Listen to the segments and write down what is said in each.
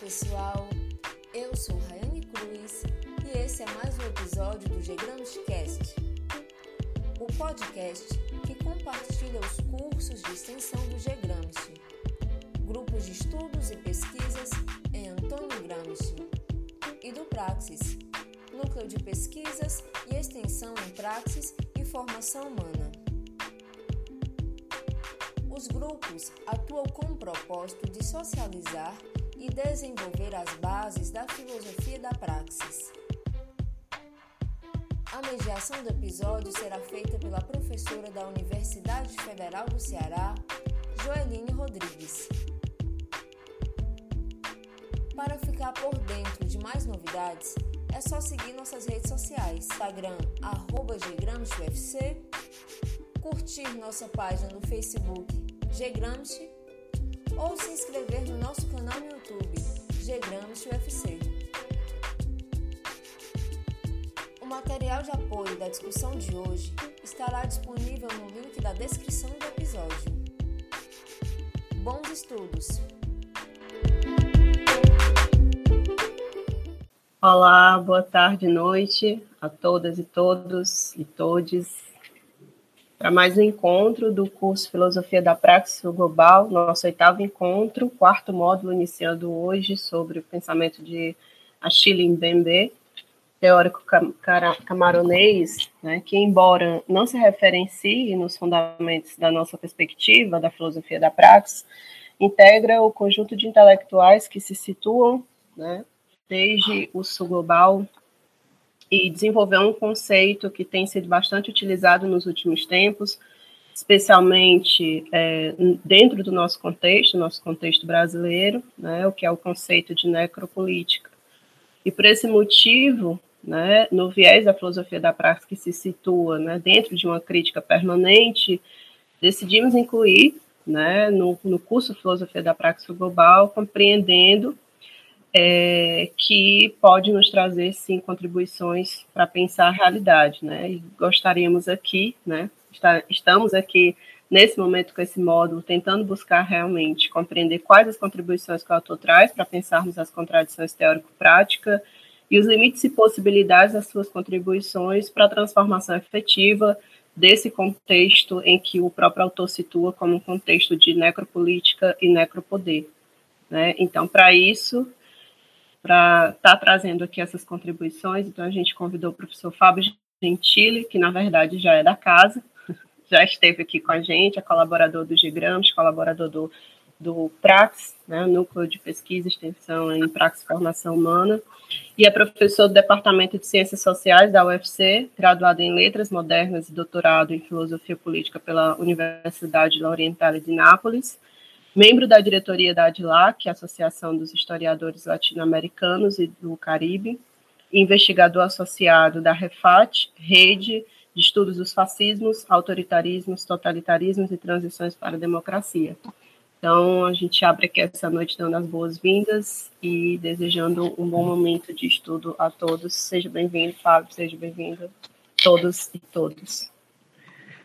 pessoal, eu sou Rayane Cruz e esse é mais um episódio do Gegramos Cast, o podcast que compartilha os cursos de extensão do Gramsci, grupos de estudos e pesquisas em Antônio Gramsci, e do Praxis, núcleo de pesquisas e extensão em praxis e formação humana. Os grupos atuam com o propósito de socializar e desenvolver as bases da filosofia da praxis. A mediação do episódio será feita pela professora da Universidade Federal do Ceará, Joeline Rodrigues. Para ficar por dentro de mais novidades, é só seguir nossas redes sociais: Instagram, arroba curtir nossa página no Facebook Gramsci ou se inscrever no nosso canal no YouTube, Gramsci UFC. O material de apoio da discussão de hoje estará disponível no link da descrição do episódio. Bons estudos! Olá, boa tarde, noite a todas e todos e todes para mais um encontro do curso Filosofia da Praxis Global, nosso oitavo encontro, quarto módulo iniciando hoje sobre o pensamento de Achille Mbembe, teórico camaronês, né, que embora não se referencie nos fundamentos da nossa perspectiva da filosofia da praxis, integra o conjunto de intelectuais que se situam né, desde o sul global e desenvolveu um conceito que tem sido bastante utilizado nos últimos tempos, especialmente é, dentro do nosso contexto, nosso contexto brasileiro, né, o que é o conceito de necropolítica. E por esse motivo, né, no viés da filosofia da prática que se situa né, dentro de uma crítica permanente, decidimos incluir né, no, no curso Filosofia da Prática Global, compreendendo é, que pode nos trazer, sim, contribuições para pensar a realidade, né? E gostaríamos aqui, né? Está, estamos aqui nesse momento com esse módulo, tentando buscar realmente compreender quais as contribuições que o autor traz para pensarmos as contradições teórico-prática e os limites e possibilidades das suas contribuições para a transformação efetiva desse contexto em que o próprio autor situa como um contexto de necropolítica e necropoder. Né? Então, para isso, para estar tá trazendo aqui essas contribuições. Então, a gente convidou o professor Fábio Gentili, que na verdade já é da casa, já esteve aqui com a gente, é colaborador do GRAMS, colaborador do, do PRAX, né, Núcleo de Pesquisa e Extensão em Praxis e Formação Humana, e é professor do Departamento de Ciências Sociais da UFC, graduado em Letras Modernas e doutorado em Filosofia Política pela Universidade La de Nápoles, membro da diretoria da ADLAC, Associação dos Historiadores Latino-Americanos e do Caribe, investigador associado da REFAT, Rede de Estudos dos Fascismos, Autoritarismos, Totalitarismos e Transições para a Democracia. Então, a gente abre aqui essa noite dando as boas-vindas e desejando um bom momento de estudo a todos. Seja bem-vindo, Fábio, seja bem-vindo, todos e todas.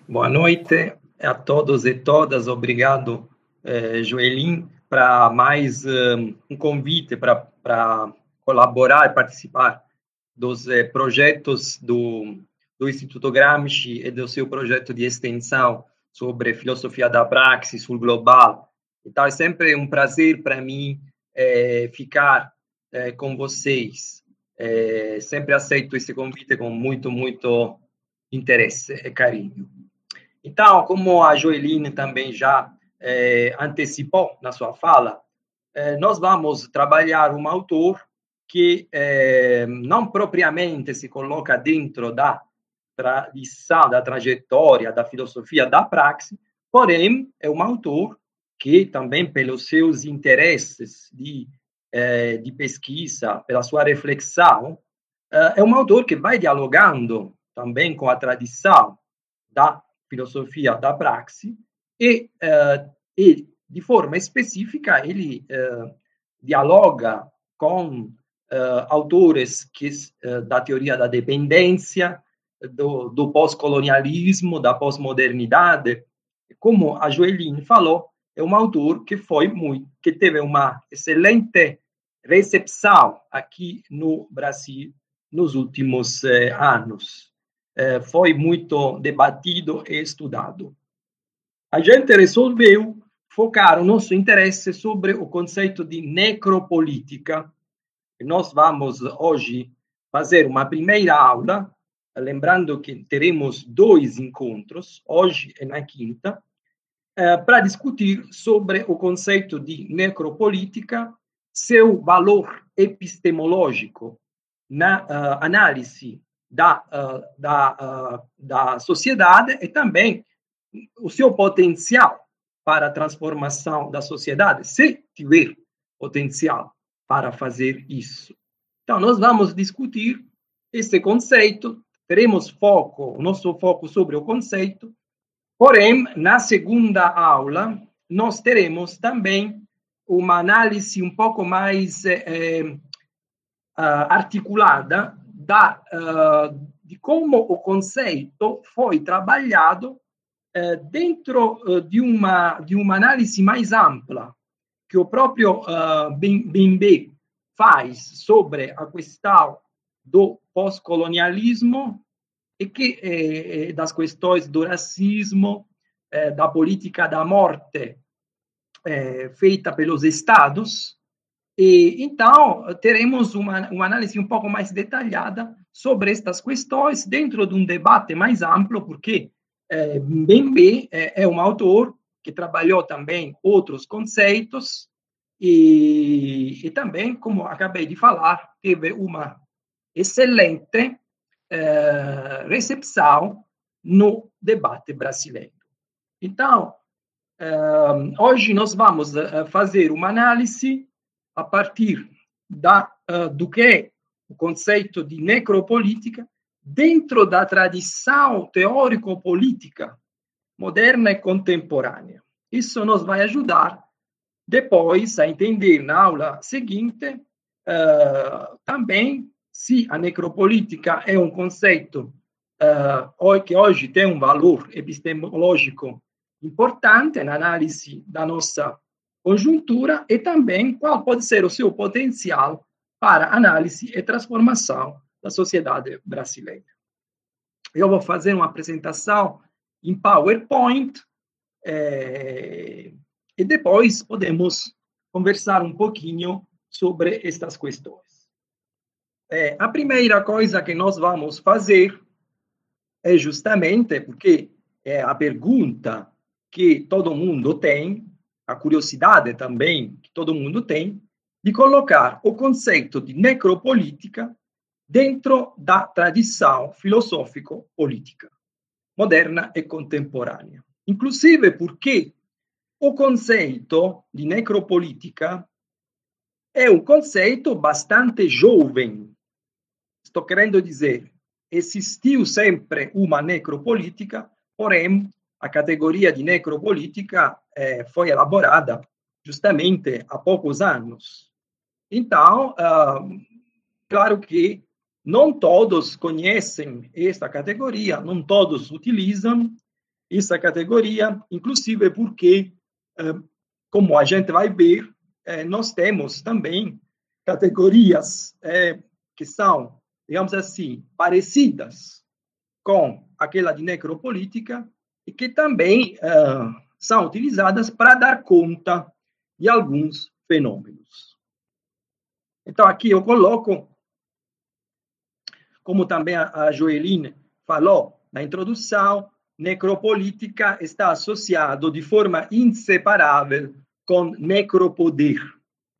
Boa noite a todos e todas. Obrigado eh, Joelin, para mais um, um convite para colaborar e participar dos eh, projetos do, do Instituto Gramsci e do seu projeto de extensão sobre filosofia da praxis sul global. Então, é sempre um prazer para mim eh, ficar eh, com vocês. Eh, sempre aceito esse convite com muito, muito interesse e carinho. Então, como a Joeline também já é, antecipou na sua fala, é, nós vamos trabalhar um autor que é, não propriamente se coloca dentro da tradição, da trajetória, da filosofia da praxe, porém é um autor que também pelos seus interesses de, de pesquisa, pela sua reflexão, é um autor que vai dialogando também com a tradição da filosofia da praxe e, uh, e de forma específica, ele uh, dialoga com uh, autores que, da teoria da dependência, do, do pós-colonialismo, da pós-modernidade. Como a Joeline falou, é um autor que foi muito, que teve uma excelente recepção aqui no Brasil nos últimos eh, anos. Eh, foi muito debatido e estudado. A gente resolveu focar o nosso interesse sobre o conceito de necropolítica. Nós vamos hoje fazer uma primeira aula, lembrando que teremos dois encontros, hoje e na quinta, eh, para discutir sobre o conceito de necropolítica, seu valor epistemológico na uh, análise da, uh, da, uh, da sociedade e também o seu potencial para a transformação da sociedade, se tiver potencial para fazer isso. Então, nós vamos discutir esse conceito, teremos foco, nosso foco sobre o conceito, porém, na segunda aula, nós teremos também uma análise um pouco mais uh, articulada da, uh, de como o conceito foi trabalhado dentro de, uma, de uma análise mais ampla que o próprio uh, Bembe faz sobre a questão do pós-colonialismo e que eh, das questões do racismo, eh, da política da morte é, feita pelos estados, e então teremos uma, uma análise um pouco mais detalhada sobre estas questões dentro de um debate mais amplo, porque é, Mbembe é, é um autor que trabalhou também outros conceitos e, e também, como acabei de falar, teve uma excelente é, recepção no debate brasileiro. Então, Uh, hoje nós vamos uh, fazer uma análise a partir da, uh, do que é o conceito de necropolítica dentro da tradição teórico-política moderna e contemporânea. Isso nos vai ajudar depois a entender na aula seguinte também se a necropolítica é um conceito que hoje tem um valor epistemológico importante na análise da nossa conjuntura e também qual pode ser o seu potencial para análise e transformação da sociedade brasileira. Eu vou fazer uma apresentação em PowerPoint é, e depois podemos conversar um pouquinho sobre estas questões. É, a primeira coisa que nós vamos fazer é justamente porque é a pergunta que todo mundo tem, a curiosidade também que todo mundo tem, de colocar o conceito de necropolítica dentro da tradição filosófico-política moderna e contemporânea. Inclusive porque o conceito de necropolítica é um conceito bastante jovem. Estou querendo dizer, existiu sempre uma necropolítica, porém a categoria de necropolítica eh, foi elaborada justamente há poucos anos. Então, uh, claro que não todos conhecem esta categoria, não todos utilizam essa categoria, inclusive porque, uh, como a gente vai ver, eh, nós temos também categorias eh, que são, digamos assim, parecidas com aquela de necropolítica, e que também são utilizadas para dar conta de alguns fenômenos. Então, aqui eu coloco, como também a Joeline falou na introdução, necropolítica está associado de forma inseparável com necropoder.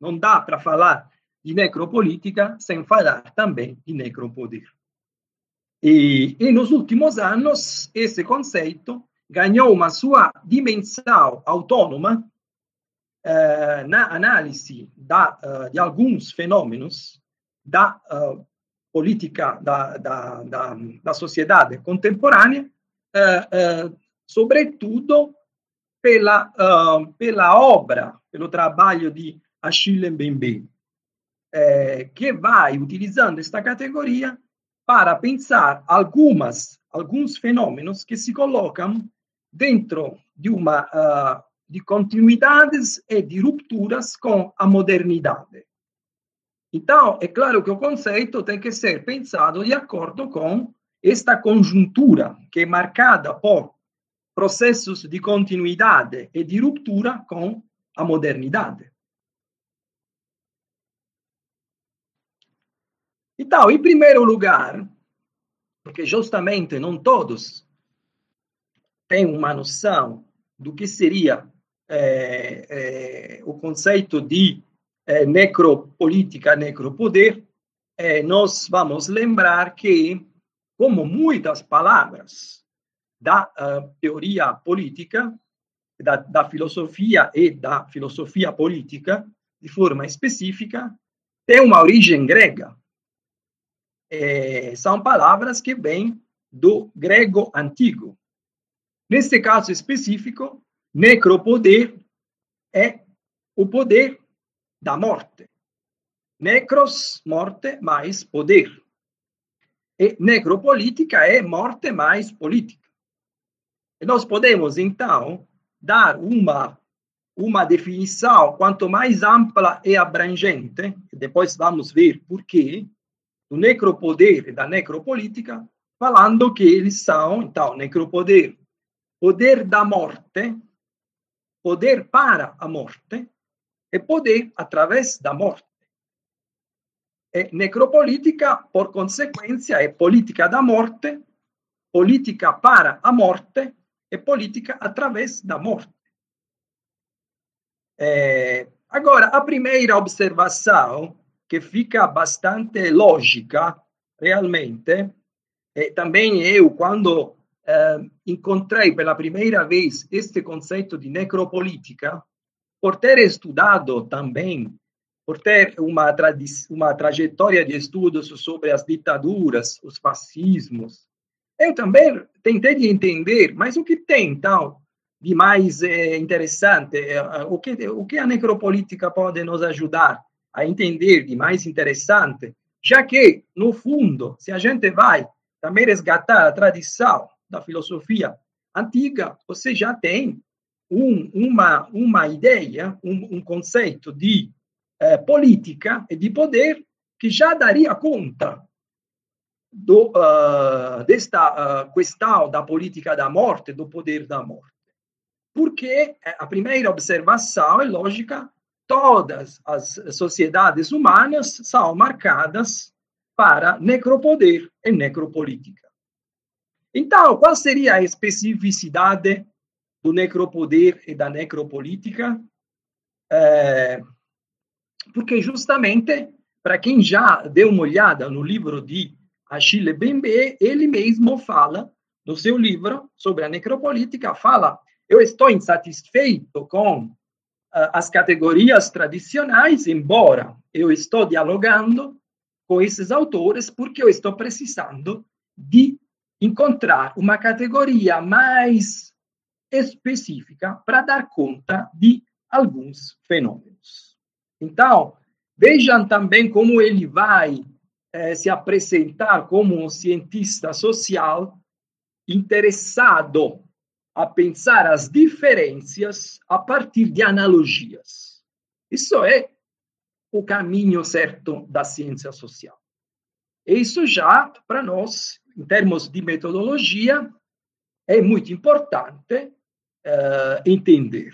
Não dá para falar de necropolítica sem falar também de necropoder. E, e nos últimos anos, esse conceito ganhou uma sua dimensão autônoma eh, na análise da, uh, de alguns fenômenos da uh, política da, da, da, da, sociedade contemporânea, sobretudo pela, pela obra, pelo trabalho de Achille Mbembe, que vai utilizando esta categoria para pensar algumas alguns fenômenos que se colocam dentro de uma uh, de continuidades e de rupturas com a modernidade. Então, é claro que o conceito tem que ser pensado de acordo com esta conjuntura, que é marcada por processos de continuidade e de ruptura com a modernidade. Então, em primeiro lugar, porque justamente não todos têm uma noção do que seria é, é, o conceito de é, necropolítica, necropoder, nós vamos lembrar que, como muitas palavras da uh, teoria política, da, da filosofia e da filosofia política, de forma específica, tem uma origem grega. É, são palavras que vêm do grego antigo. Nesse caso específico, necropoder é o poder da morte. Necros, morte, mais poder. E necropolítica é morte mais política. E nós podemos, então, dar uma, uma definição quanto mais ampla e abrangente, depois vamos ver por quê, do necropoder e da necropolítica, falando que eles são, então, necropoder, poder da morte, poder para a morte, e poder através da morte. E necropolítica, por consequência, é política da morte, política para a morte, é política através da morte. É, agora, a primeira observação, que fica bastante lógica, realmente, é, também eu, quando é, encontrei pela primeira vez este conceito de necropolítica, por ter estudado também, por ter uma, uma trajetória de estudos sobre as ditaduras, os fascismos, eu também tentei de entender, mas o que tem, então, de mais é, interessante, é, o, que, o que a necropolítica pode nos ajudar a entender de mais interessante, já que, no fundo, se a gente vai também resgatar a tradição da filosofia antiga, você já tem um, uma, uma ideia, um, um conceito de eh, política e de poder que já daria conta do, uh, desta uh, questão da política da morte, do poder da morte. Porque eh, a primeira observação é lógica, todas as sociedades humanas são marcadas para necropoder e necropolítica. Então, qual seria a especificidade do necropoder e da necropolítica? É, porque justamente, para quem já deu uma olhada no livro de Achille Bembe, ele mesmo fala no seu livro sobre a necropolítica, fala, eu estou insatisfeito com as categorias tradicionais, embora eu estou dialogando com esses autores, porque eu estou precisando de encontrar uma categoria mais específica para dar conta de alguns fenômenos. Então, vejam também como ele vai eh, se apresentar como um cientista social interessado a pensar as diferenças a partir de analogias. Isso é o caminho certo da ciência social. Isso já, para nós, em termos de metodologia, é muito importante uh, entender.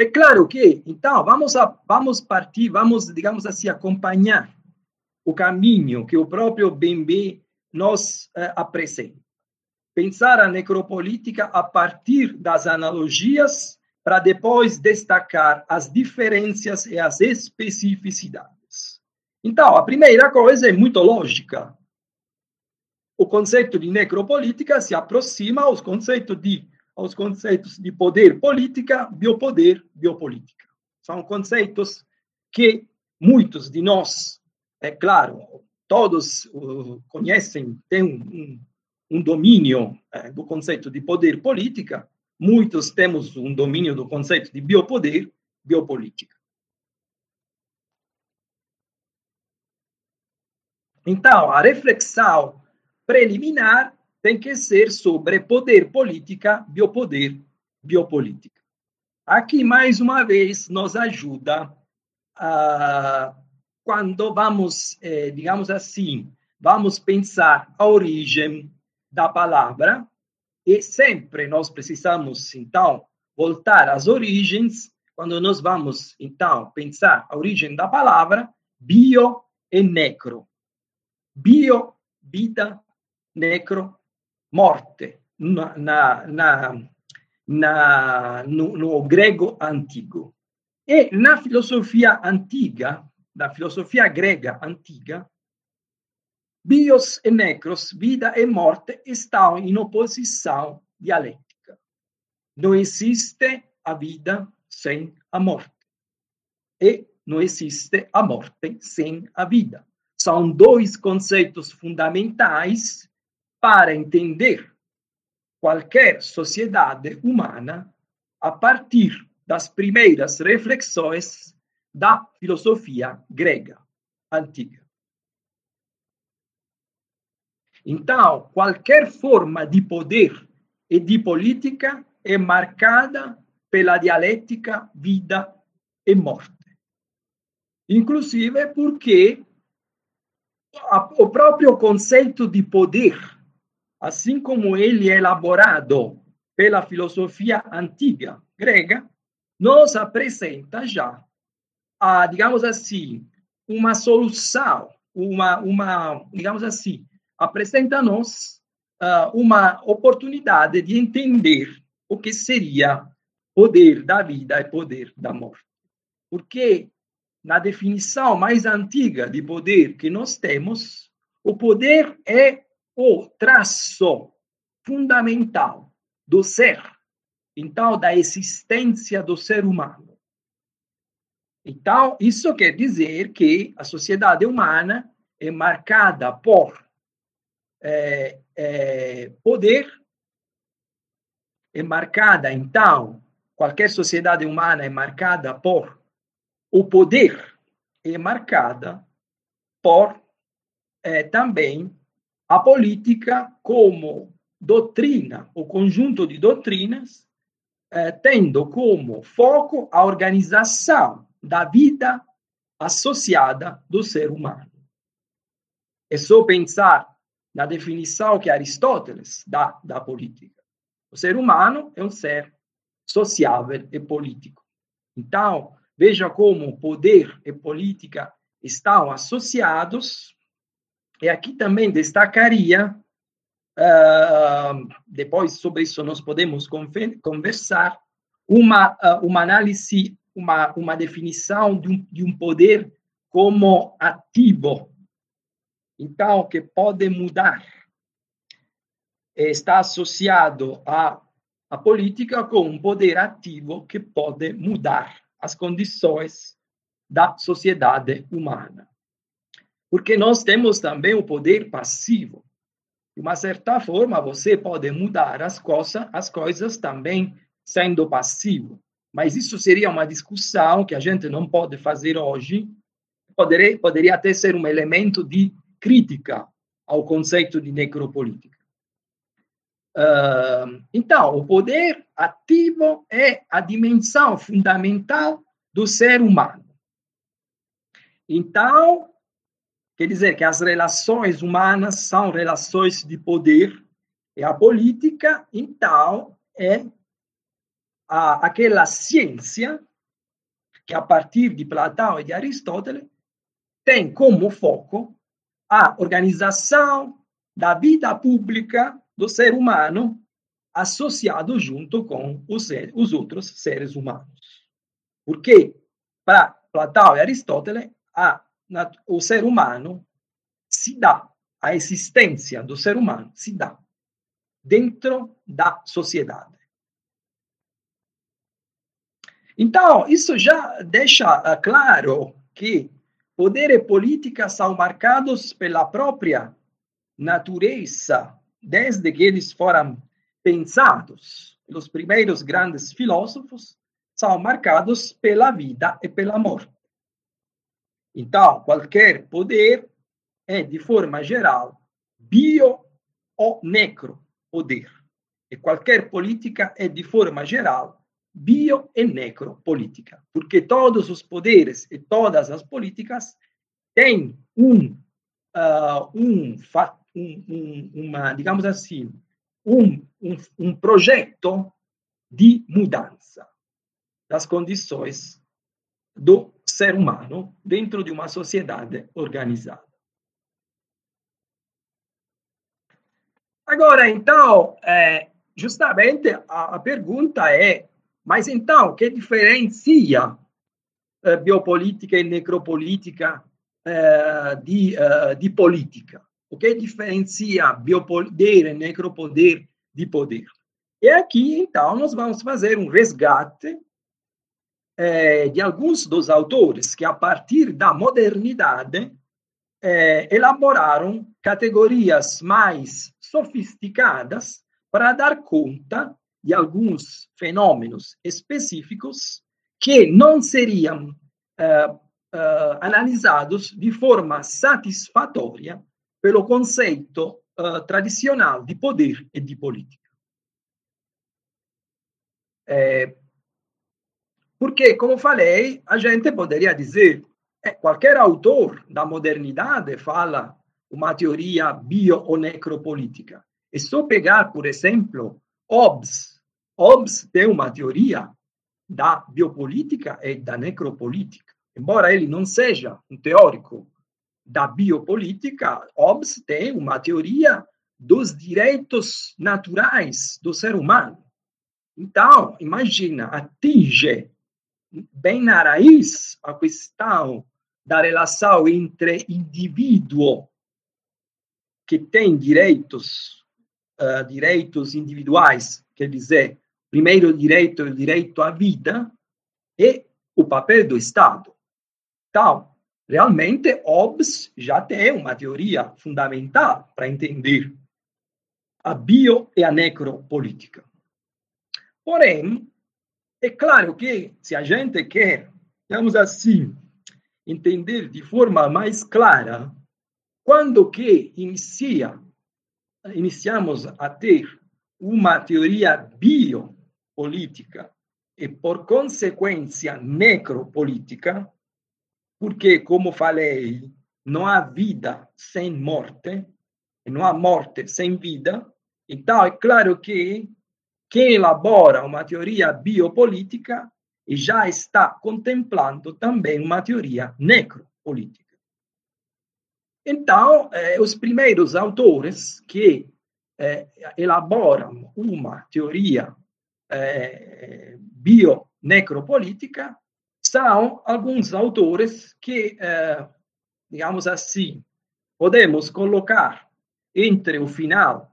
É claro que, então, vamos, a, vamos partir, vamos, digamos assim, acompanhar o caminho que o próprio Bembe nos eh, apresenta. Pensar a necropolítica a partir das analogias para depois destacar as diferenças e as especificidades. Então, a primeira coisa é muito lógica. O conceito de necropolítica se aproxima aos conceitos de aos conceitos de poder política, biopoder, biopolítica. São conceitos que muitos de nós, é claro, todos conhecem, têm um, um domínio é, do conceito de poder política, muitos temos um domínio do conceito de biopoder, biopolítica. Então, a reflexão preliminar tem que ser sobre poder política, biopoder, biopolítica. Aqui, mais uma vez, nos ajuda quando vamos, eh, digamos assim, vamos pensar a origem da palavra, e sempre nós precisamos, então, voltar às origens, quando nós vamos, então, pensar a origem da palavra, bio e necro. Bio, vida, necro, morte, na, na, na, no, no grego antigo. E na filosofia antiga, na filosofia grega antiga, bios e necros, vida e morte, estão em oposição dialética. Não existe a vida sem a morte. E não existe a morte sem a vida. São dois conceitos fundamentais para entender qualquer sociedade humana a partir das primeiras reflexões da filosofia grega antiga. Então, qualquer forma de poder e de política é marcada pela dialética vida e morte. Inclusive porque o próprio conceito de poder assim como ele é elaborado pela filosofia antiga grega, nos apresenta já, a, digamos assim, uma solução, uma, uma digamos assim, apresenta-nos uh, uma oportunidade de entender o que seria poder da vida e poder da morte. Porque na definição mais antiga de poder que nós temos, o poder é o traço fundamental do ser, então, da existência do ser humano. Então, isso quer dizer que a sociedade humana é marcada por é, é, poder, é marcada, então, qualquer sociedade humana é marcada por o poder, é marcada por é, também a política como doutrina, o conjunto de doutrinas, eh, tendo como foco a organização da vida associada do ser humano. É só pensar na definição que Aristóteles dá da política. O ser humano é um ser sociável e político. Então, veja como poder e política estão associados e aqui também destacaria, uh, depois sobre isso nós podemos conversar, uma, uh, uma análise, uma, uma definição de um, de um poder como ativo. Então, que pode mudar. Está associado à, à política com um poder ativo que pode mudar as condições da sociedade humana. Porque nós temos também o poder passivo. De uma certa forma, você pode mudar as coisas, as coisas também sendo passivo. Mas isso seria uma discussão que a gente não pode fazer hoje. Poderia, poderia até ser um elemento de crítica ao conceito de necropolítica. Uh, então, o poder ativo é a dimensão fundamental do ser humano. Então, Quer dizer que as relações humanas são relações de poder e a política, então, é a, aquela ciência que, a partir de Platão e de Aristóteles, tem como foco a organização da vida pública do ser humano associado junto com os, os outros seres humanos. Porque, para Platão e Aristóteles, a o ser humano se dá, a existência do ser humano se dá dentro da sociedade. Então, isso já deixa eh, claro que poder e política são marcados pela própria natureza, desde que eles foram pensados pelos primeiros grandes filósofos, são marcados pela vida e pela morte. Então, qualquer poder é, de forma geral, bio ou necro poder. E qualquer política é, de forma geral, bio e necropolítica, porque todos os poderes e todas as políticas têm um, uh, um, um, um, uma, digamos assim, um, um, um projeto de mudança das condições do ser humano dentro de uma sociedade organizada. Agora, então, é, justamente a, a, pergunta é: mas então, que diferencia é, biopolítica e necropolítica é, de, é, de política? O que diferencia biopoder e necropoder de poder? E aqui, então, nós vamos fazer um resgate é, de alguns dos autores que, a partir da modernidade, é, elaboraram categorias mais sofisticadas para dar conta de alguns fenômenos específicos que não seriam é, é analisados de forma satisfatória pelo conceito uh, tradicional de poder e de política. É, porque, como falei, a gente poderia dizer, é, qualquer autor da modernidade fala uma teoria bio ou necropolítica. É só pegar, por exemplo, Hobbes. Hobbes tem uma teoria da biopolítica e da necropolítica. Embora ele não seja um teórico da biopolítica, Hobbes tem uma teoria dos direitos naturais do ser humano. Então, imagina, atinge bem na raiz a questão da relação entre indivíduo que tem direitos, uh, direitos individuais, quer dizer, primeiro direito é o direito à vida, e o papel do Estado. Então, realmente Hobbes já tem uma teoria fundamental para entender a bio e a necropolítica. Porém, é claro que se a gente quer, digamos assim, entender de forma mais clara quando que inicia, iniciamos a ter uma teoria biopolítica e, por consequência, necropolítica, porque, como falei, não há vida sem morte, não há morte sem vida. Então, é claro que quem elabora uma teoria biopolítica já está contemplando também uma teoria necropolítica. Então, eh, os primeiros autores que eh, elaboram uma teoria eh, bio-necropolítica são alguns autores que, digamos assim, podemos colocar entre o final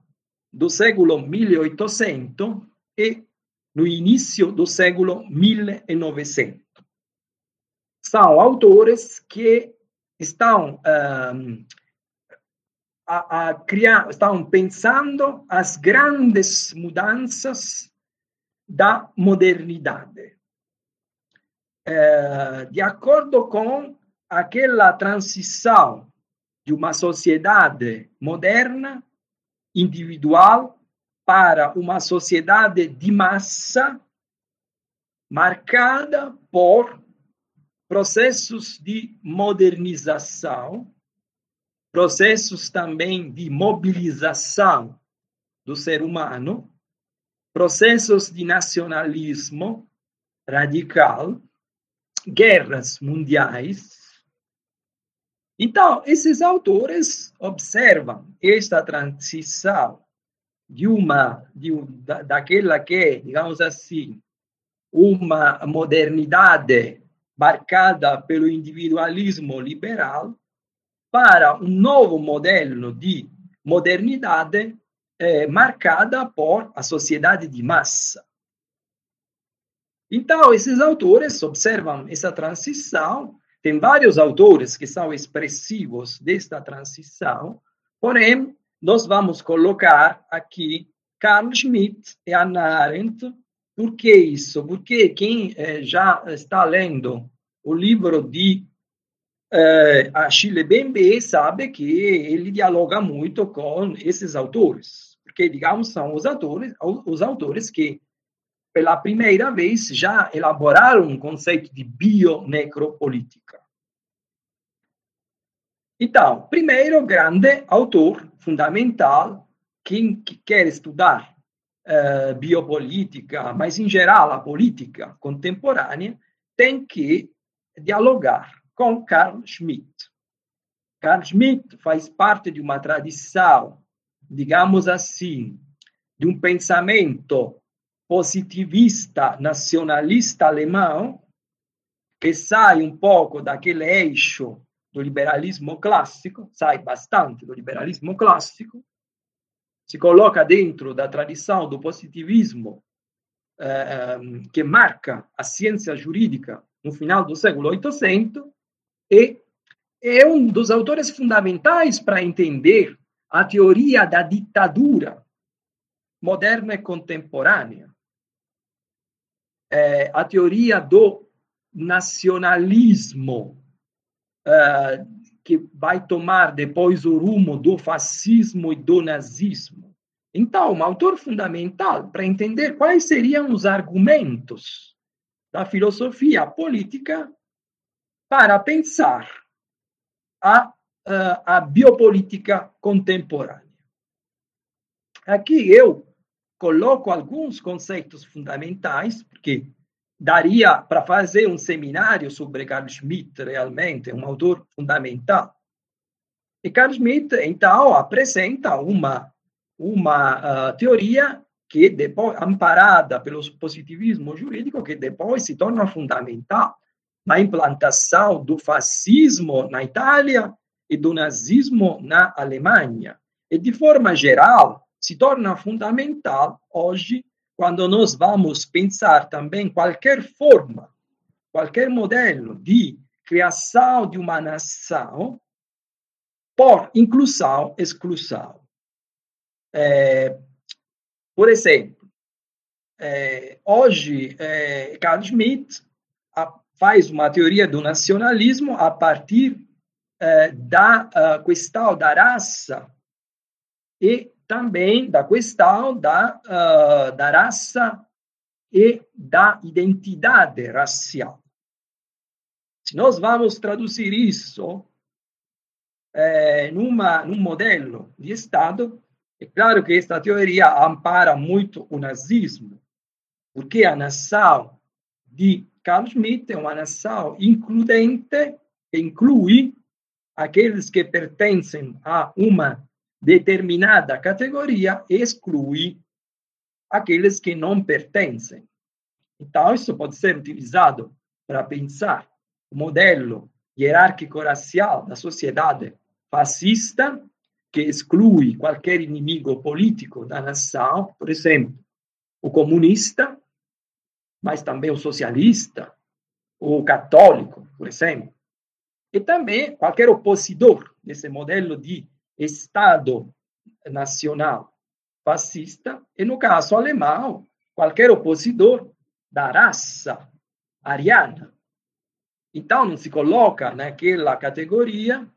do século 1800 e no início do século 1900. São autores que estão um, a, a, criar, estão pensando as grandes mudanças da modernidade. Eh, de acordo com aquela transição de uma sociedade moderna, individual, para uma sociedade de massa, marcada por processos de modernização, processos também de mobilização do ser humano, processos de nacionalismo radical, guerras mundiais. Então, esses autores observam esta transição de uma, de, da, daquela que é, digamos assim, uma modernidade marcada pelo individualismo liberal para um novo modelo de modernidade eh, marcada por a sociedade de massa. Então, esses autores observam essa transição. Tem vários autores que são expressivos desta transição, porém, nós vamos colocar aqui Carl Schmitt e Hannah Arendt. Por que isso? Porque quem eh, já está lendo o livro de eh, Achille Bembe sabe que ele dialoga muito com esses autores, porque, digamos, são os autores, os autores que pela primeira vez, já elaboraram um conceito de bionecropolítica. Então, primeiro grande autor fundamental, quem que quer estudar uh, biopolítica, mas em geral a política contemporânea, tem que dialogar com Carl Schmitt. Carl Schmitt faz parte de uma tradição, digamos assim, de um pensamento positivista nacionalista alemão que sai um pouco daquele eixo do liberalismo clássico, sai bastante do liberalismo clássico, se coloca dentro da tradição do positivismo eh, que marca a ciência jurídica no final do século 800 e é um dos autores fundamentais para entender a teoria da ditadura moderna e contemporânea. É, a teoria do nacionalismo, é, que vai tomar depois o rumo do fascismo e do nazismo. Então, um autor fundamental para entender quais seriam os argumentos da filosofia política para pensar a, a biopolítica contemporânea. Aqui eu coloco alguns conceitos fundamentais, porque daria para fazer um seminário sobre Carl Schmitt, realmente, um autor fundamental. E Carl Schmitt, então, apresenta uma, uma uh, teoria que depois, amparada pelo positivismo jurídico, que depois se torna fundamental na implantação do fascismo na Itália e do nazismo na Alemanha. E, de forma geral, se torna fundamental hoje quando nós vamos pensar também qualquer forma, qualquer modelo de criação de uma nação por inclusão, exclusão. É, por exemplo, é, hoje, é, Carl Schmitt faz uma teoria do nacionalismo a partir eh, da uh, questão da raça e também da questão da, uh, da raça e da identidade racial. Se nós vamos traduzir isso eh, numa, num modelo de Estado, é claro que esta teoria ampara muito o nazismo, porque a nação de Carl Schmitt é uma nação includente, que inclui aqueles que pertencem a uma determinada categoria exclui aqueles que não pertencem. Então, isso pode ser utilizado para pensar o modelo hierárquico racial da sociedade fascista, que exclui qualquer inimigo político da nação, por exemplo, o comunista, mas também o socialista, o católico, por exemplo. E também qualquer opositor desse modelo de Estado nacional fascista, e no caso alemão, qualquer opositor da raça ariana. Então, não se coloca naquela categoria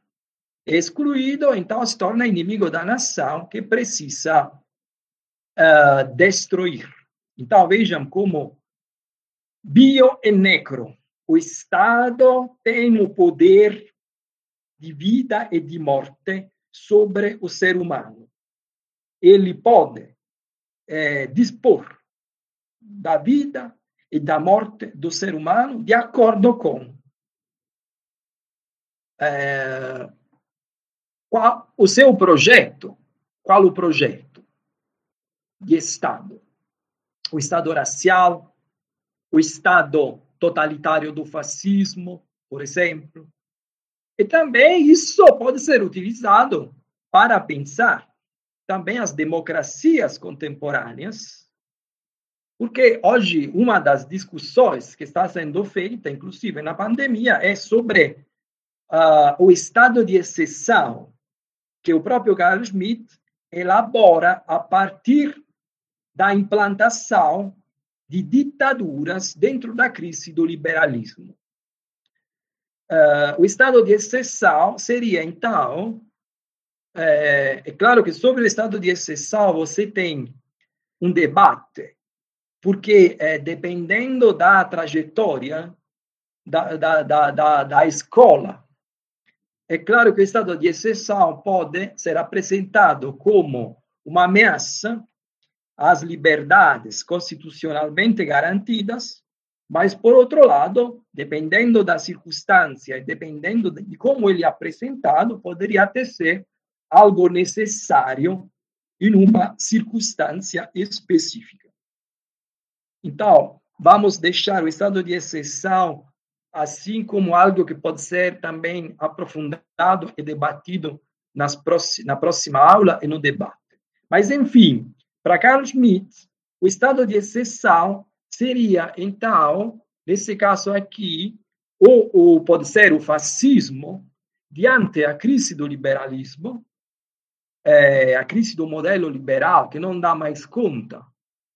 excluído, então se torna inimigo da nação que precisa uh, destruir. Então, vejam como bio e necro. O Estado tem o poder de vida e de morte sobre o ser humano. Ele pode é, dispor da vida e da morte do ser humano de acordo com é, qual o seu projeto. Qual o projeto de Estado? O Estado racial, o Estado totalitário do fascismo, por exemplo. E também isso pode ser utilizado para pensar também as democracias contemporâneas, porque hoje uma das discussões que está sendo feita, inclusive na pandemia, é sobre uh, o estado de exceção que o próprio Carl Schmitt elabora a partir da implantação de ditaduras dentro da crise do liberalismo. Uh, o estado de exceção seria, então, é, é, claro que sobre o estado de exceção você tem um debate porque é, dependendo da trajetória da, da, da, da, da escola, é claro que o estado de exceção pode ser apresentado como uma ameaça às liberdades constitucionalmente garantidas, mas, por outro lado, dependendo da circunstância e dependendo de como ele é apresentado, poderia até ser algo necessário em uma circunstância específica. Então, vamos deixar o estado de exceção assim como algo que pode ser também aprofundado e debatido nas na próxima aula e no debate. Mas, enfim, para Carl Schmitt, o estado de exceção seria, então, nesse caso aqui, ou, ou pode ser o fascismo, diante a crise do liberalismo, é, a crise do modelo liberal, que não dá mais conta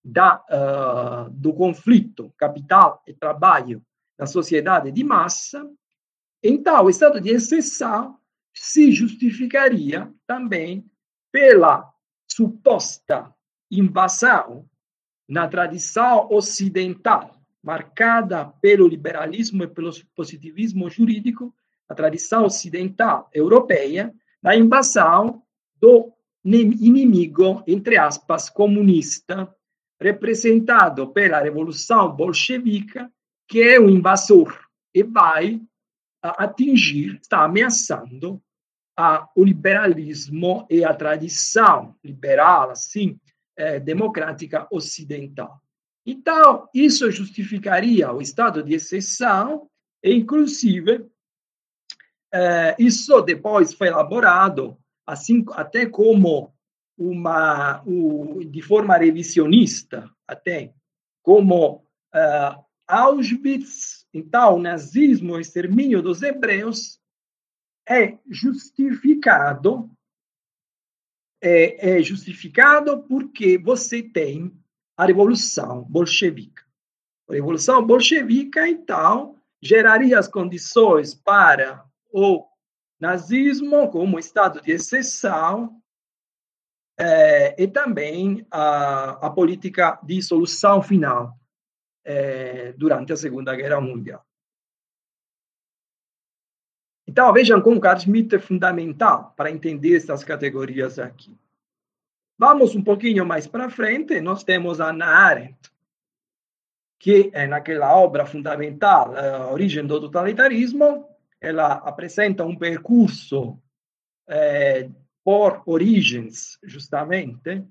da, uh, do conflito capital e trabalho na sociedade de massa, então o estado de exceção se justificaria também pela suposta invasão na tradição ocidental, marcada pelo liberalismo e pelo positivismo jurídico, a tradição ocidental europeia, da invasão do inimigo, entre aspas, comunista, representado pela Revolução Bolchevica, que é um invasor e vai atingir, está ameaçando a, o liberalismo e a tradição liberal, assim, é, democrática ocidental. Então, isso justificaria o estado de exceção e, inclusive, é, isso depois foi elaborado assim até como uma o, de forma revisionista até como uh, Auschwitz então o nazismo o extermínio dos hebreus é justificado é, é justificado porque você tem a revolução bolchevica a revolução bolchevica então geraria as condições para o nazismo como estado de exceção é, e também a, a, política de solução final é, durante a Segunda Guerra Mundial. Então, vejam como Carl Schmitt é fundamental para entender essas categorias aqui. Vamos um pouquinho mais para frente, nós temos a Hannah Arendt, que é naquela obra fundamental, A Origem do Totalitarismo, ela apresenta um percurso é, por origens, justamente,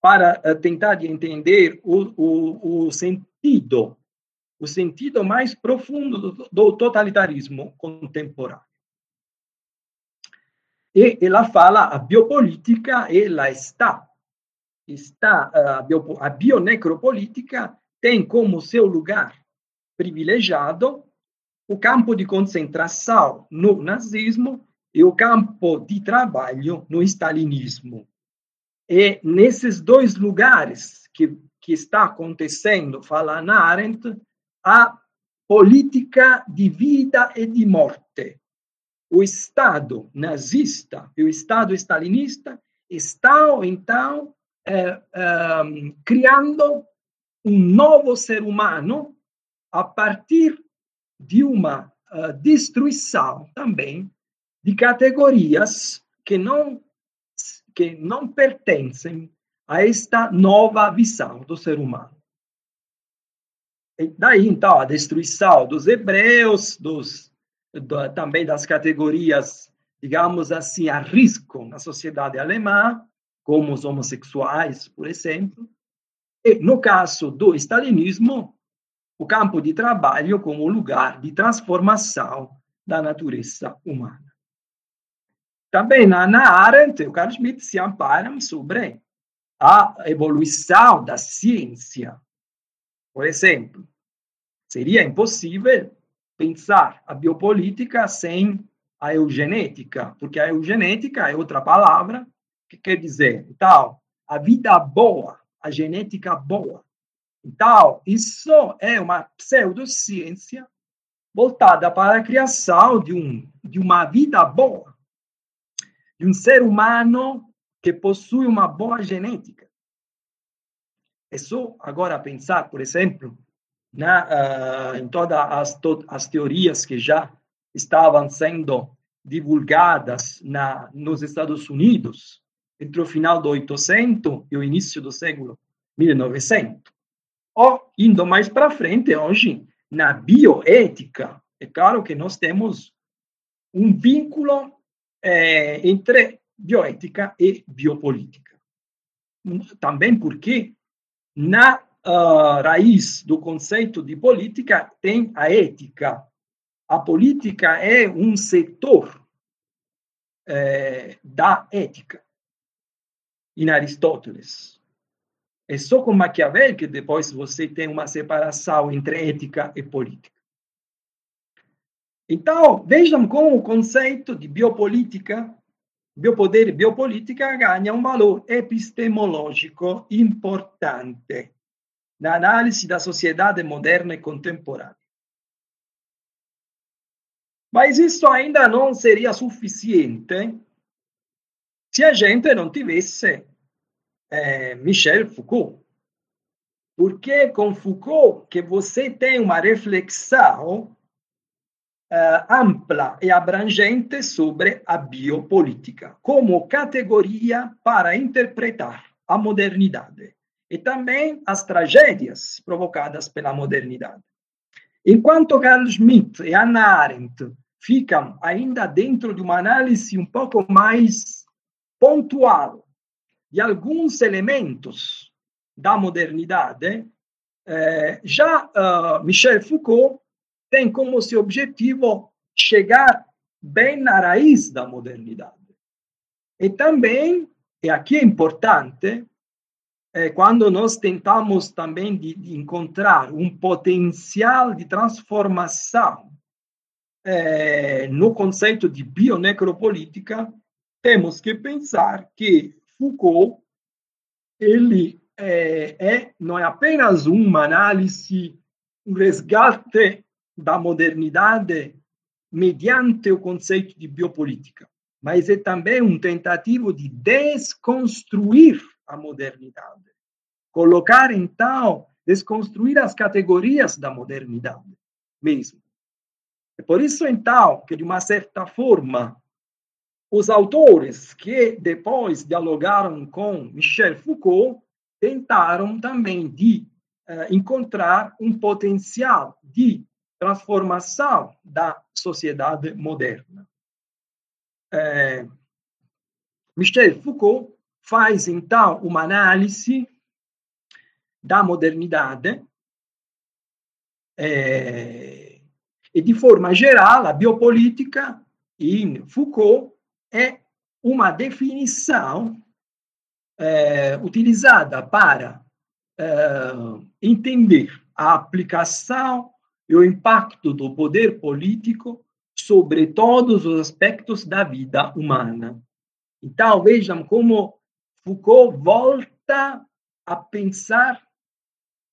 para é, tentar entender o, o, o, sentido, o sentido mais profundo do, do totalitarismo contemporâneo. E ela fala a biopolítica, ela está, está a, bio, a bionecropolítica tem como seu lugar privilegiado o campo de concentração no nazismo e o campo de trabalho no stalinismo. E nesses dois lugares que, que está acontecendo, fala Arendt, a política de vida e de morte. O Estado nazista e o Estado stalinista estão, então, é, é, criando um novo ser humano a partir de uma uh, destruição também de categorias que não que não pertencem a esta nova visão do ser humano. E daí, então, a destruição dos hebreus, dos, do, também das categorias, digamos assim, a risco na sociedade alemã, como os homossexuais, por exemplo. E, no caso do stalinismo, o campo de trabalho como lugar de transformação da natureza humana. Também na Hannah Arendt e o Carl Schmitt se amparam sobre a evolução da ciência. Por exemplo, seria impossível pensar a biopolítica sem a eugenética, porque a eugenética é outra palavra que quer dizer, então, a vida boa, a genética boa, então, isso é uma pseudociência voltada para a criação de, um, de uma vida boa, de um ser humano que possui uma boa genética. É só agora pensar, por exemplo, na, uh, em todas as, to as teorias que já estavam sendo divulgadas na, nos Estados Unidos entre o final do 800 e o início do século 1900. Ou, indo mais para frente, hoje, na bioética, é claro que nós temos um vínculo é, entre bioética e biopolítica. Também porque na uh, raiz do conceito de política tem a ética. A política é um setor é, da ética. Em Aristóteles. É só com Maquiavel que depois você tem uma separação entre ética e política. Então, vejam como o conceito de biopolítica, biopoder e biopolítica ganha um valor epistemológico importante na análise da sociedade moderna e contemporânea. Mas isso ainda não seria suficiente se a gente não tivesse é, Michel Foucault. Porque com Foucault que você tem uma reflexão uh, ampla e abrangente sobre a biopolítica como categoria para interpretar a modernidade e também as tragédias provocadas pela modernidade. Enquanto Carl Schmitt e Hannah Arendt ficam ainda dentro de uma análise um pouco mais pontual de alguns elementos da modernidade, eh, já uh, Michel Foucault tem como seu objetivo chegar bem na raiz da modernidade. E também, e aqui é importante, é quando nós tentamos também de, de encontrar um potencial de transformação é, no conceito de bionecropolítica, temos que pensar que Foucault ele é, é, não é apenas uma análise, um resgate da modernidade mediante o conceito de biopolítica, mas é também um tentativo de desconstruir a modernidade. Colocar, então, desconstruir as categorias da modernidade mesmo. É por isso, então, que, de uma certa forma, os autores que depois dialogaram com Michel Foucault tentaram também de uh, encontrar um potencial de transformação da sociedade moderna. É, Michel Foucault faz, então, uma análise da modernidade é, e, de forma geral, a biopolítica, em Foucault, é uma definição é, utilizada para é, entender a aplicação e o impacto do poder político sobre todos os aspectos da vida humana. Então, vejam como Foucault volta a pensar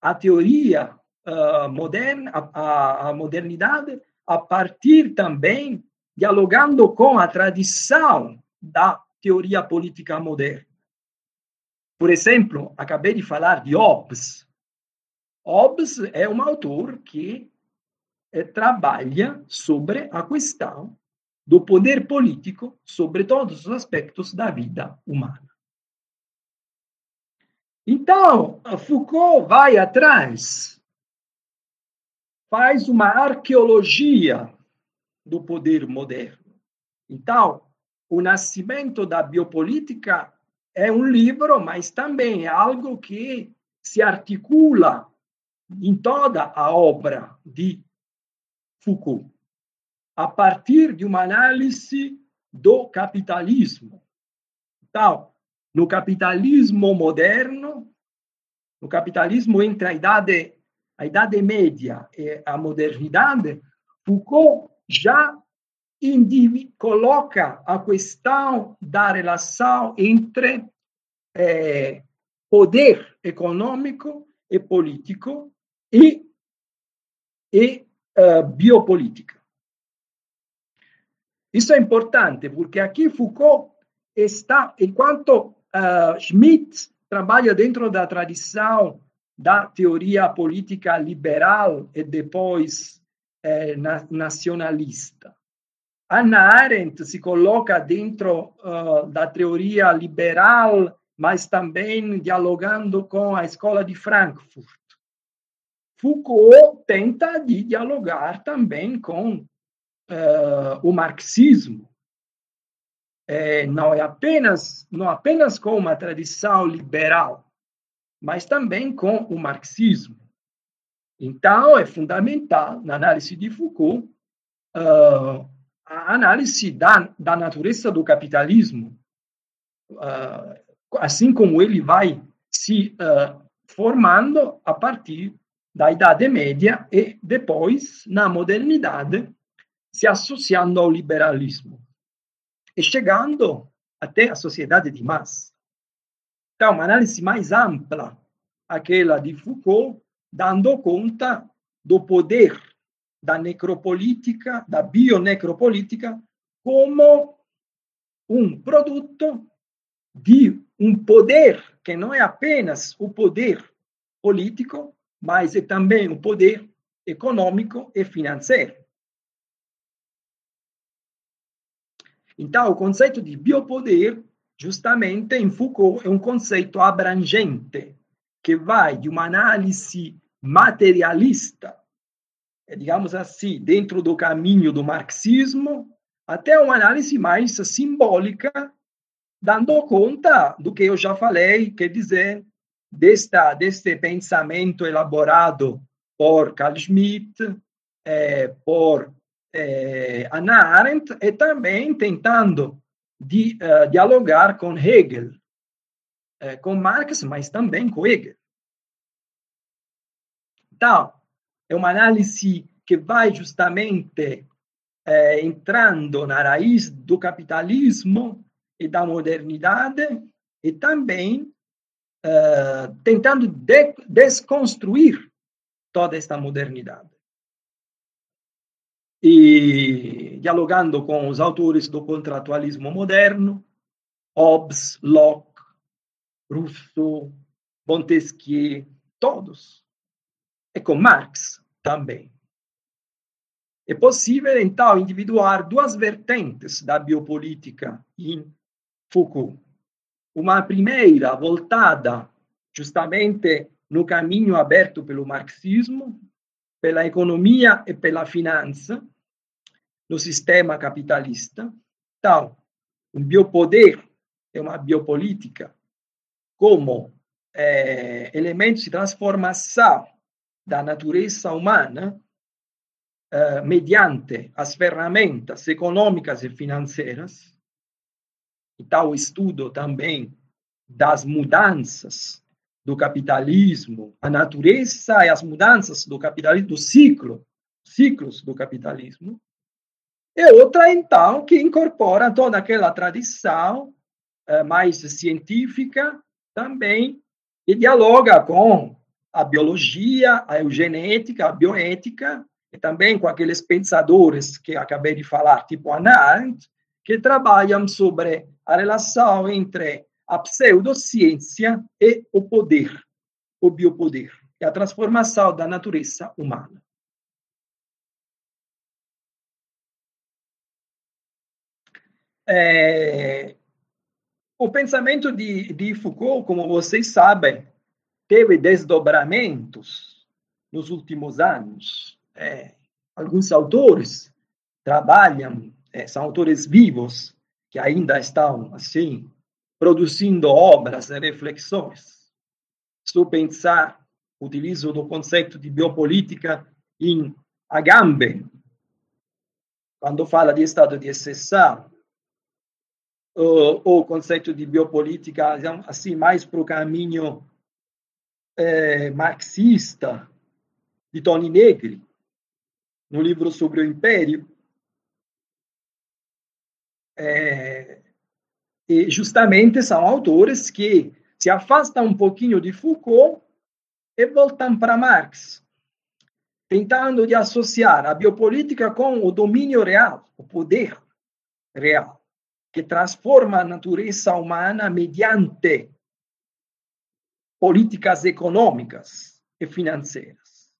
a teoria uh, moderna, a, a, modernidade, a partir também dialogando com a tradição da teoria política moderna. Por exemplo, acabei de falar de Hobbes. Hobbes é um autor que é, trabalha sobre a questão do poder político sobre todos os aspectos da vida humana. Então, Foucault vai atrás, faz uma arqueologia do poder moderno. Então, o nascimento da biopolítica é um livro, mas também é algo que se articula em toda a obra de Foucault, a partir de uma análise do capitalismo. Então, no capitalismo moderno, no capitalismo entre a idade, a idade média e a modernidade, Foucault já coloca a questão da relação entre é, poder econômico e político e, e uh, biopolítica. Isso é importante, porque aqui Foucault está, enquanto uh, Schmitt trabalha dentro da tradição da teoria política liberal e depois eh, na, nacionalista. Hannah Arendt se coloca dentro uh, da teoria liberal, mas também dialogando com a escola de Frankfurt. Foucault tenta de dialogar também com uh, o marxismo. É, não é apenas não apenas com uma tradição liberal, mas também com o marxismo. Então, é fundamental, na análise de Foucault, uh, a análise da, da natureza do capitalismo, uh, assim como ele vai se uh, formando a partir da Idade Média e depois, na modernidade, se associando ao liberalismo e chegando até a sociedade de massa. Então, uma análise mais ampla, aquela de Foucault, dando conta do poder da necropolítica, da bionecropolítica, como um produto de um poder que não é apenas o poder político, mas é também o poder econômico e financeiro. Então, o conceito de biopoder, justamente em Foucault, é um conceito abrangente, que vai de uma análise materialista é, digamos assim, dentro do caminho do marxismo, até uma análise mais simbólica, dando conta do que eu já falei, quer dizer, desta, deste pensamento elaborado por Carl Schmitt, é, por é, Arendt, e também tentando de, uh, dialogar com Hegel, é, com Marx, mas também com Hegel. Então, é uma análise que vai justamente é, entrando na raiz do capitalismo e da modernidade e também tentando de desconstruir toda esta modernidade. E dialogando com os autores do contratualismo moderno, Hobbes, Locke, Rousseau, Montesquieu, todos. E com Marx, também. É possível, então, individuar duas vertentes da biopolítica em Foucault. Uma primeira voltada justamente no caminho aberto pelo marxismo, pela economia e pela finança, no sistema capitalista. Então, um biopoder é uma biopolítica como é, elemento de transformação da natureza humana eh, mediante as ferramentas econômicas e financeiras, e tal estudo também das mudanças do capitalismo, a natureza e as mudanças do capitalismo, do ciclo, ciclos do capitalismo, e outra, então, que incorpora toda aquela tradição eh, mais científica também, e dialoga com a biologia, a eugenética, a bioética, e também com aqueles pensadores que acabei de falar, tipo Arendt, que trabalham sobre a relação entre a pseudociência e o poder, o biopoder, e a transformação da natureza humana. É, o pensamento de, de Foucault, como vocês sabem, teve desdobramentos nos últimos anos. É, alguns autores trabalham, é, são autores vivos, que ainda estão, assim, produzindo obras e reflexões. Se pensar, utilizo o conceito de biopolítica em Agamben, quando fala de estado de exceção, o, o conceito de biopolítica, assim, mais para o caminho é, marxista de Tony Negri, no livro sobre o Império, é, e justamente são autores que se afastam um pouquinho de Foucault e voltam para Marx, tentando de associar a biopolítica com o domínio real, o poder real, que transforma a natureza humana mediante políticas econômicas. e financeiras.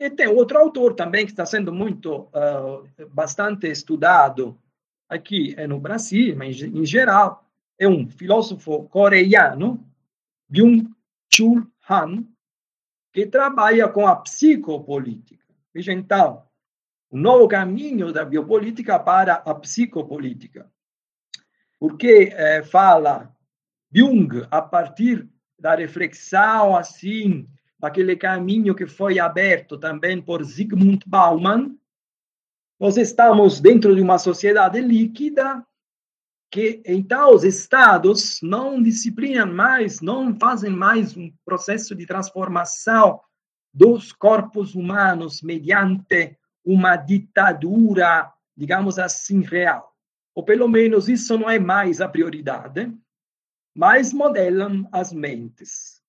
E tem outro autor também que está sendo muito, uh, bastante estudado aqui no Brasil, mas em geral, é um filósofo coreano, Byung-Chul Han, que trabalha com a psicopolítica. Veja, então, um novo caminho da biopolítica para a psicopolítica. Porque eh, fala Jung a partir da reflexão assim, daquele caminho que foi aberto também por Zygmunt Bauman, nós estamos dentro de uma sociedade líquida que então os estados não disciplinam mais, não fazem mais um processo de transformação dos corpos humanos mediante uma ditadura, digamos assim, real. Ou pelo menos isso não é mais a prioridade, mas modelam as mentes.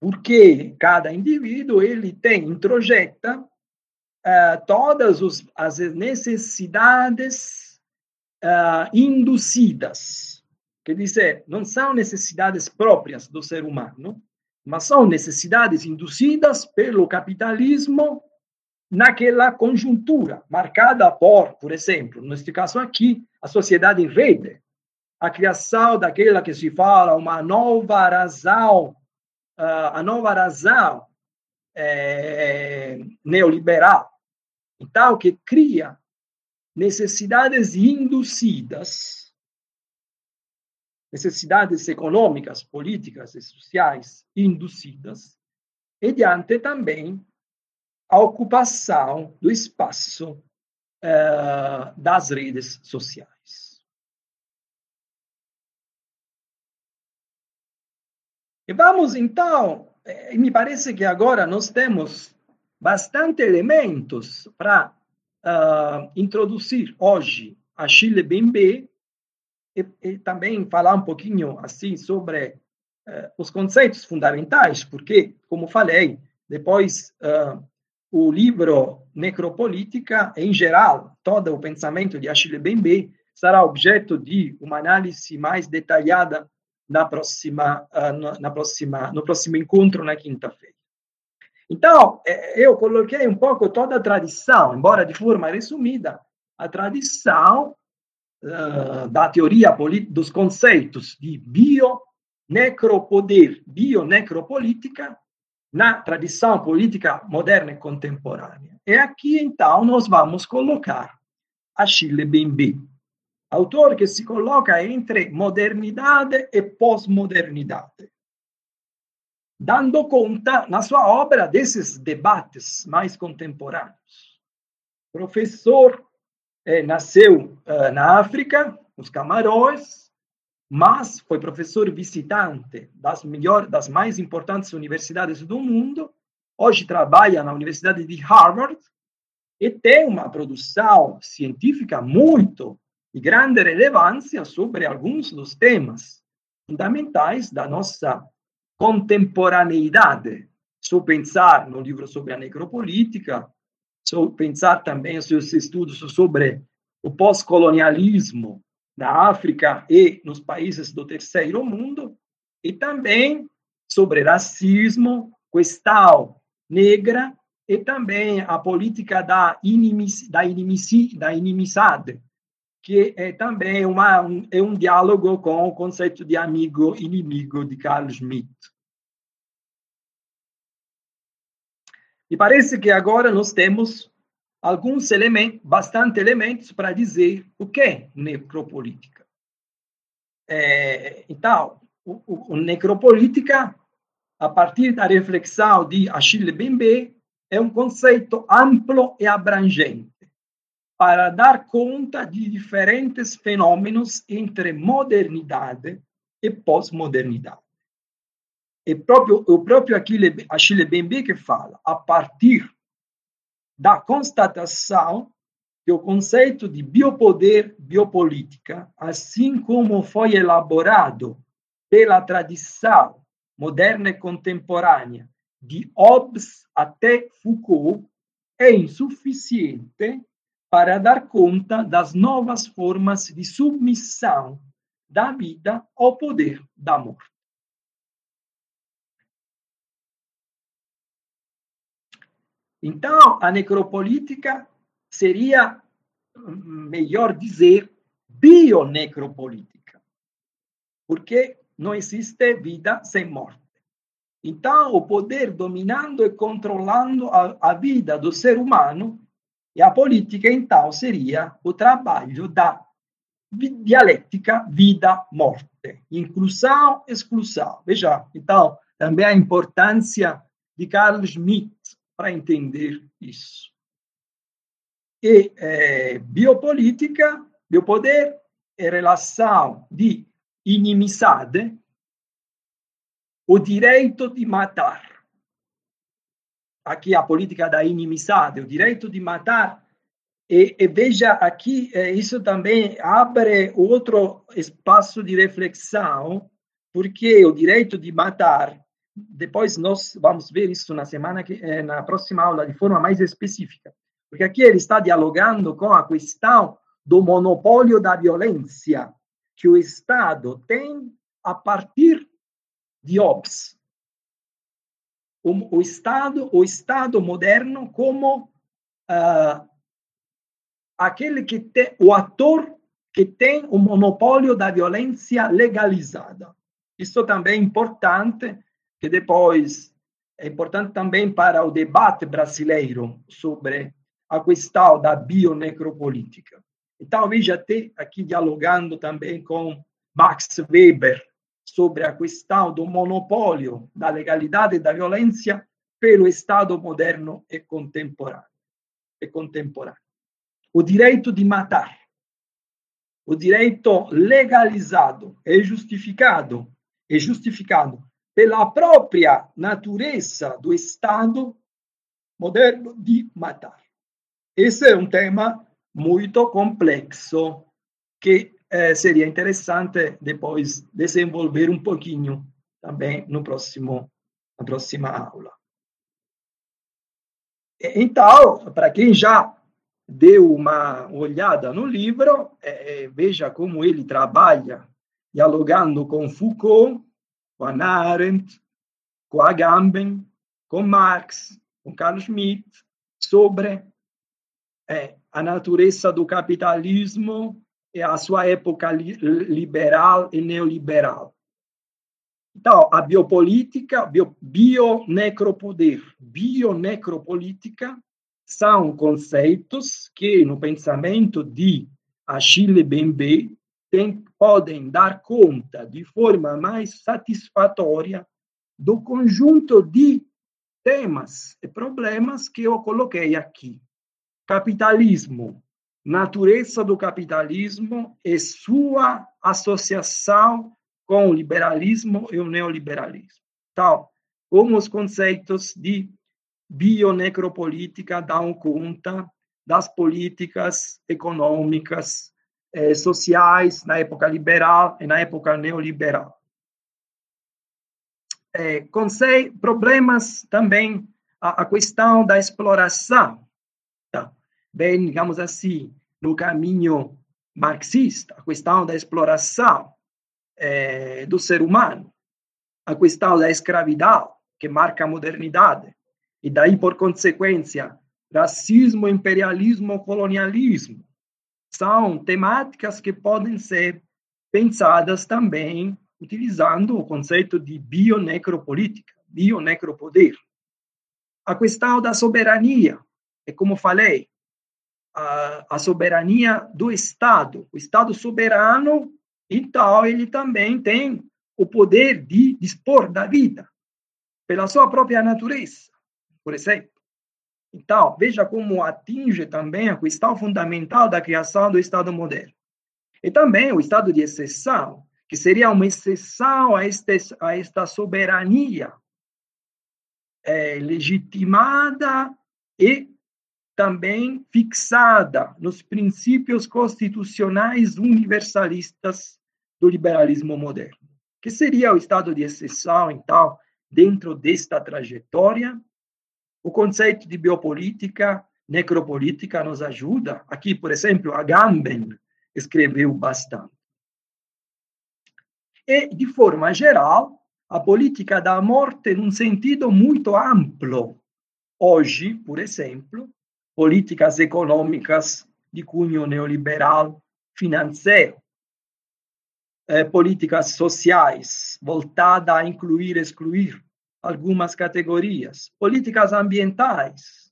Porque cada indivíduo ele tem, introjeta uh, todas os, as necessidades uh, induzidas. Quer dizer, não são necessidades próprias do ser humano, mas são necessidades induzidas pelo capitalismo naquela conjuntura, marcada por, por exemplo, neste caso aqui, a sociedade em rede, a criação daquela que se fala uma nova razão, a nova razão é, neoliberal. Então, que cria necessidades induzidas, necessidades econômicas, políticas e sociais induzidas, e diante também a ocupação do espaço uh, das redes sociais. E vamos então, eh, me parece que agora nós temos bastante elementos para uh, introduzir hoje a Chile BMB e, e, também falar um pouquinho assim sobre uh, os conceitos fundamentais, porque, como falei, depois uh, o livro Necropolítica, em geral, todo o pensamento de Achille Mbembe será objeto de uma análise mais detalhada na próxima, uh, na próxima, no próximo encontro na quinta-feira. Então, é, eu coloquei um pouco toda a tradição, embora de forma resumida, a tradição uh, da teoria dos conceitos de bio-necropoder, bio-necropolítica, na tradição política moderna e contemporânea. E aqui, então, nós vamos colocar Achille Mbembe, autor que se coloca entre modernidade e pós-modernidade dando conta na sua obra desses debates mais contemporâneos. Professor eh, nasceu uh, na África, nos Camarões, mas foi professor visitante das melhor, das mais importantes universidades do mundo. Hoje trabalha na Universidade de Harvard e tem uma produção científica muito de grande relevância sobre alguns dos temas fundamentais da nossa contemporaneidade. Se pensar no livro sobre a necropolítica, se pensar também os seus estudos sobre o pós-colonialismo na África e nos países do terceiro mundo, e também sobre racismo, questão negra e também a política da, inimici, da, inimici, da inimizade, que é também uma, um, é um diálogo com o conceito de amigo-inimigo de Carl Schmitt. E parece que agora nós temos alguns elementos, bastante elementos para dizer o que é necropolítica. É, então, o, o, o, necropolítica, a partir da reflexão de Achille Mbembe, é um conceito amplo e abrangente para dar conta de diferentes fenômenos entre modernidade e pós-modernidade. E próprio, o próprio Achille, Achille que fala, a partir da constatação que o conceito de biopoder, biopolítica, assim como foi elaborado pela tradição moderna e contemporânea, de Hobbes até Foucault, é insuficiente para dar conta das novas formas de submissão da vida ao poder da morte. Então, a necropolítica seria, melhor dizer, bionecropolítica, porque não existe vida sem morte. Então, o poder dominando e controlando a, a vida do ser humano e a política, então, seria o trabalho da dialética vida-morte, inclusão, exclusão. Veja, então, também a importância de Carl Schmitt para entender isso. E é, biopolítica, biopoder, é relação de inimizade, o direito de matar. Aqui a política da inimizade, o direito de matar. E, e veja aqui, é, isso também abre outro espaço de reflexão, porque o direito de matar depois nós vamos ver isso na semana que eh, na próxima aula de forma mais específica, porque aqui ele está dialogando com a questão do monopólio da violência que o Estado tem a partir de Hobbes. O, o Estado, o Estado moderno como uh, aquele que tem o ator que tem o monopólio da violência legalizada. Isso também é importante que depois é importante também para o debate brasileiro sobre a questão da bionecropolítica. E talvez já até aqui dialogando também com Max Weber sobre a questão do monopólio da legalidade e da violência pelo Estado moderno e contemporâneo. E contemporâneo. O direito de matar, o direito legalizado e justificado, é justificado pela própria natureza do Estado moderno de matar. Esse é um tema muito complexo que eh, seria interessante depois desenvolver um pouquinho também no próximo na próxima aula. Então, para quem já deu uma olhada no livro, eh, veja como ele trabalha dialogando com Foucault com a Arendt, com Agamben, com Marx, com Carl Schmitt, sobre é, a natureza do capitalismo e a sua época li liberal e neoliberal. Então, a biopolítica, bio, bionecropoder, bionecropolítica são conceitos que, no pensamento de Achille Bembe, tem, podem dar conta de forma mais satisfatória do conjunto de temas e problemas que eu coloquei aqui. Capitalismo, natureza do capitalismo e sua associação com o liberalismo e o neoliberalismo. Então, como os conceitos de bionecropolítica dão conta das políticas econômicas eh, sociais na época liberal e na época neoliberal. É, conce problemas também a, a, questão da exploração, tá? bem, digamos assim, no caminho marxista, a questão da exploração é, do ser humano, a questão da escravidão, que marca a modernidade, e daí, por consequência, racismo, imperialismo, colonialismo, são temáticas que podem ser pensadas também utilizando o conceito de bionecropolítica, bionecropoder. A questão da soberania, é como falei, a, a soberania do Estado. O Estado soberano, então, ele também tem o poder de dispor da vida pela sua própria natureza, por exemplo. Então, veja como atinge também a questão fundamental da criação do Estado moderno. E também o estado de exceção, que seria uma exceção a, este, a esta soberania é, legitimada e também fixada nos princípios constitucionais universalistas do liberalismo moderno. Que seria o estado de exceção, então, dentro desta trajetória o conceito de biopolítica, necropolítica nos ajuda. Aqui, por exemplo, a Gamben escreveu bastante. E, de forma geral, a política da morte num sentido muito amplo, hoje, por exemplo, políticas econômicas de cunho neoliberal financeiro, eh, políticas sociais voltadas a incluir e excluir algumas categorias, políticas ambientais.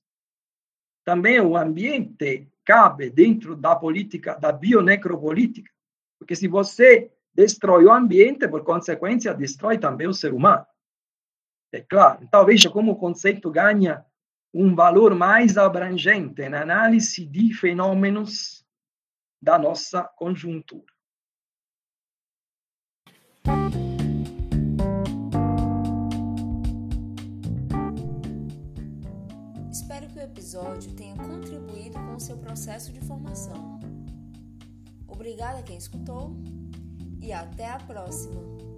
Também o ambiente cabe dentro da política, da bionecropolítica, porque se você destrói o ambiente, por consequência, destrói também o ser humano. É claro. Então, veja como o conceito ganha um valor mais abrangente na análise de fenômenos da nossa conjuntura. Episódio tenha contribuído com o seu processo de formação. Obrigada a quem escutou e até a próxima!